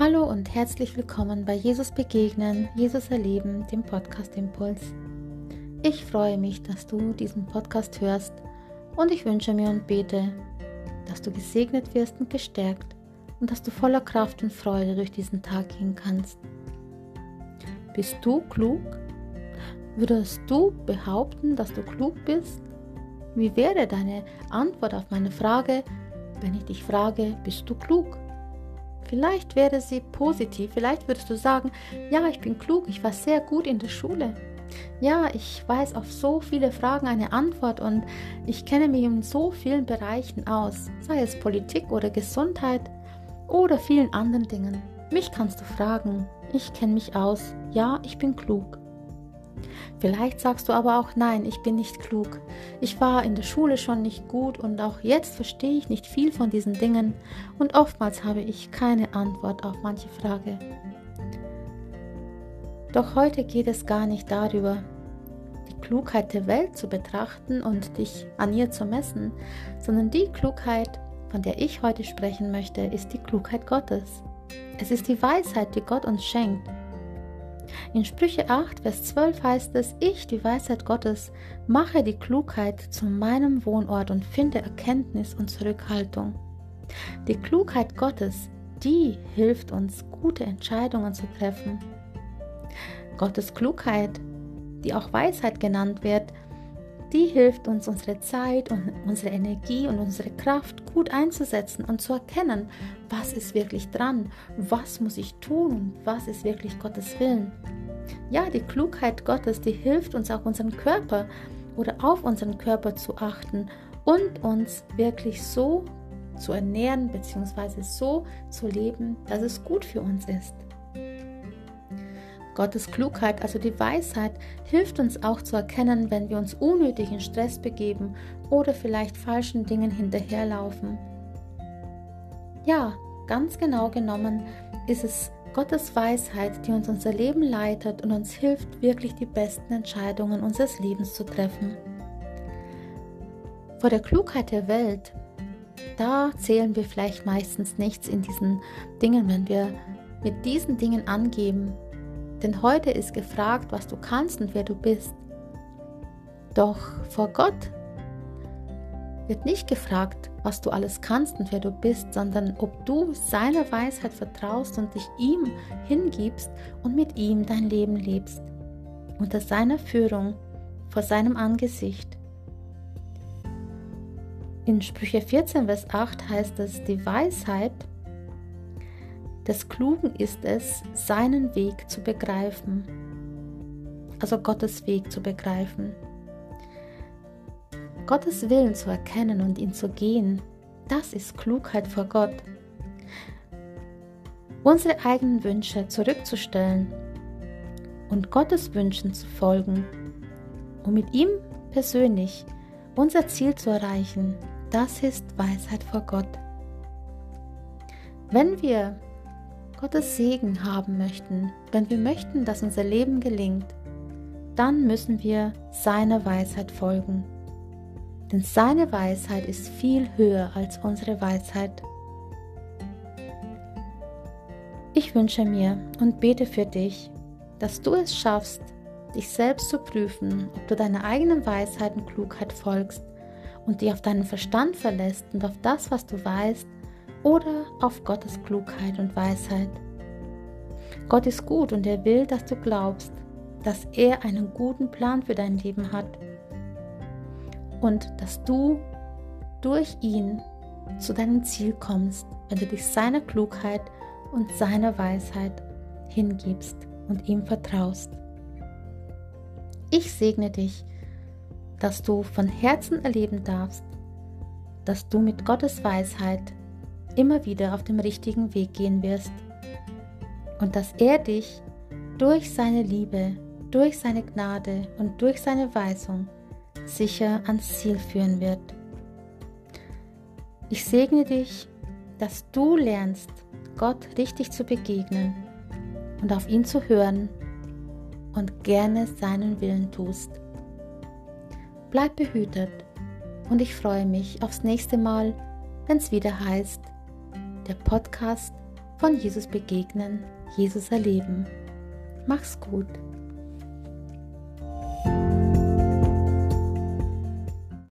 Hallo und herzlich willkommen bei Jesus Begegnen, Jesus Erleben, dem Podcast Impuls. Ich freue mich, dass du diesen Podcast hörst und ich wünsche mir und bete, dass du gesegnet wirst und gestärkt und dass du voller Kraft und Freude durch diesen Tag gehen kannst. Bist du klug? Würdest du behaupten, dass du klug bist? Wie wäre deine Antwort auf meine Frage, wenn ich dich frage, bist du klug? Vielleicht wäre sie positiv, vielleicht würdest du sagen, ja, ich bin klug, ich war sehr gut in der Schule. Ja, ich weiß auf so viele Fragen eine Antwort und ich kenne mich in so vielen Bereichen aus, sei es Politik oder Gesundheit oder vielen anderen Dingen. Mich kannst du fragen, ich kenne mich aus, ja, ich bin klug. Vielleicht sagst du aber auch nein, ich bin nicht klug. Ich war in der Schule schon nicht gut und auch jetzt verstehe ich nicht viel von diesen Dingen und oftmals habe ich keine Antwort auf manche Frage. Doch heute geht es gar nicht darüber, die Klugheit der Welt zu betrachten und dich an ihr zu messen, sondern die Klugheit, von der ich heute sprechen möchte, ist die Klugheit Gottes. Es ist die Weisheit, die Gott uns schenkt in Sprüche 8, Vers 12 heißt es, ich, die Weisheit Gottes, mache die Klugheit zu meinem Wohnort und finde Erkenntnis und Zurückhaltung. Die Klugheit Gottes, die hilft uns, gute Entscheidungen zu treffen. Gottes Klugheit, die auch Weisheit genannt wird, die hilft uns, unsere Zeit und unsere Energie und unsere Kraft gut einzusetzen und zu erkennen, was ist wirklich dran, was muss ich tun und was ist wirklich Gottes Willen. Ja, die Klugheit Gottes, die hilft uns auch unseren Körper oder auf unseren Körper zu achten und uns wirklich so zu ernähren bzw. so zu leben, dass es gut für uns ist. Gottes Klugheit, also die Weisheit, hilft uns auch zu erkennen, wenn wir uns unnötig in Stress begeben oder vielleicht falschen Dingen hinterherlaufen. Ja, ganz genau genommen ist es Gottes Weisheit, die uns unser Leben leitet und uns hilft, wirklich die besten Entscheidungen unseres Lebens zu treffen. Vor der Klugheit der Welt, da zählen wir vielleicht meistens nichts in diesen Dingen, wenn wir mit diesen Dingen angeben, denn heute ist gefragt, was du kannst und wer du bist. Doch vor Gott wird nicht gefragt, was du alles kannst und wer du bist, sondern ob du seiner Weisheit vertraust und dich ihm hingibst und mit ihm dein Leben lebst. Unter seiner Führung, vor seinem Angesicht. In Sprüche 14, Vers 8 heißt es, die Weisheit des Klugen ist es, seinen Weg zu begreifen, also Gottes Weg zu begreifen. Gottes Willen zu erkennen und ihn zu gehen, das ist Klugheit vor Gott. Unsere eigenen Wünsche zurückzustellen und Gottes Wünschen zu folgen, um mit ihm persönlich unser Ziel zu erreichen, das ist Weisheit vor Gott. Wenn wir Gottes Segen haben möchten, wenn wir möchten, dass unser Leben gelingt, dann müssen wir seiner Weisheit folgen. Denn seine Weisheit ist viel höher als unsere Weisheit. Ich wünsche mir und bete für dich, dass du es schaffst, dich selbst zu prüfen, ob du deiner eigenen Weisheit und Klugheit folgst und dich auf deinen Verstand verlässt und auf das, was du weißt, oder auf Gottes Klugheit und Weisheit. Gott ist gut und er will, dass du glaubst, dass er einen guten Plan für dein Leben hat und dass du durch ihn zu deinem Ziel kommst, wenn du dich seiner Klugheit und seiner Weisheit hingibst und ihm vertraust. Ich segne dich, dass du von Herzen erleben darfst, dass du mit Gottes Weisheit immer wieder auf dem richtigen Weg gehen wirst und dass er dich durch seine Liebe, durch seine Gnade und durch seine Weisung sicher ans Ziel führen wird. Ich segne dich, dass du lernst, Gott richtig zu begegnen und auf ihn zu hören und gerne seinen Willen tust. Bleib behütet und ich freue mich aufs nächste Mal, wenn es wieder heißt, der Podcast von Jesus begegnen, Jesus erleben. Mach's gut.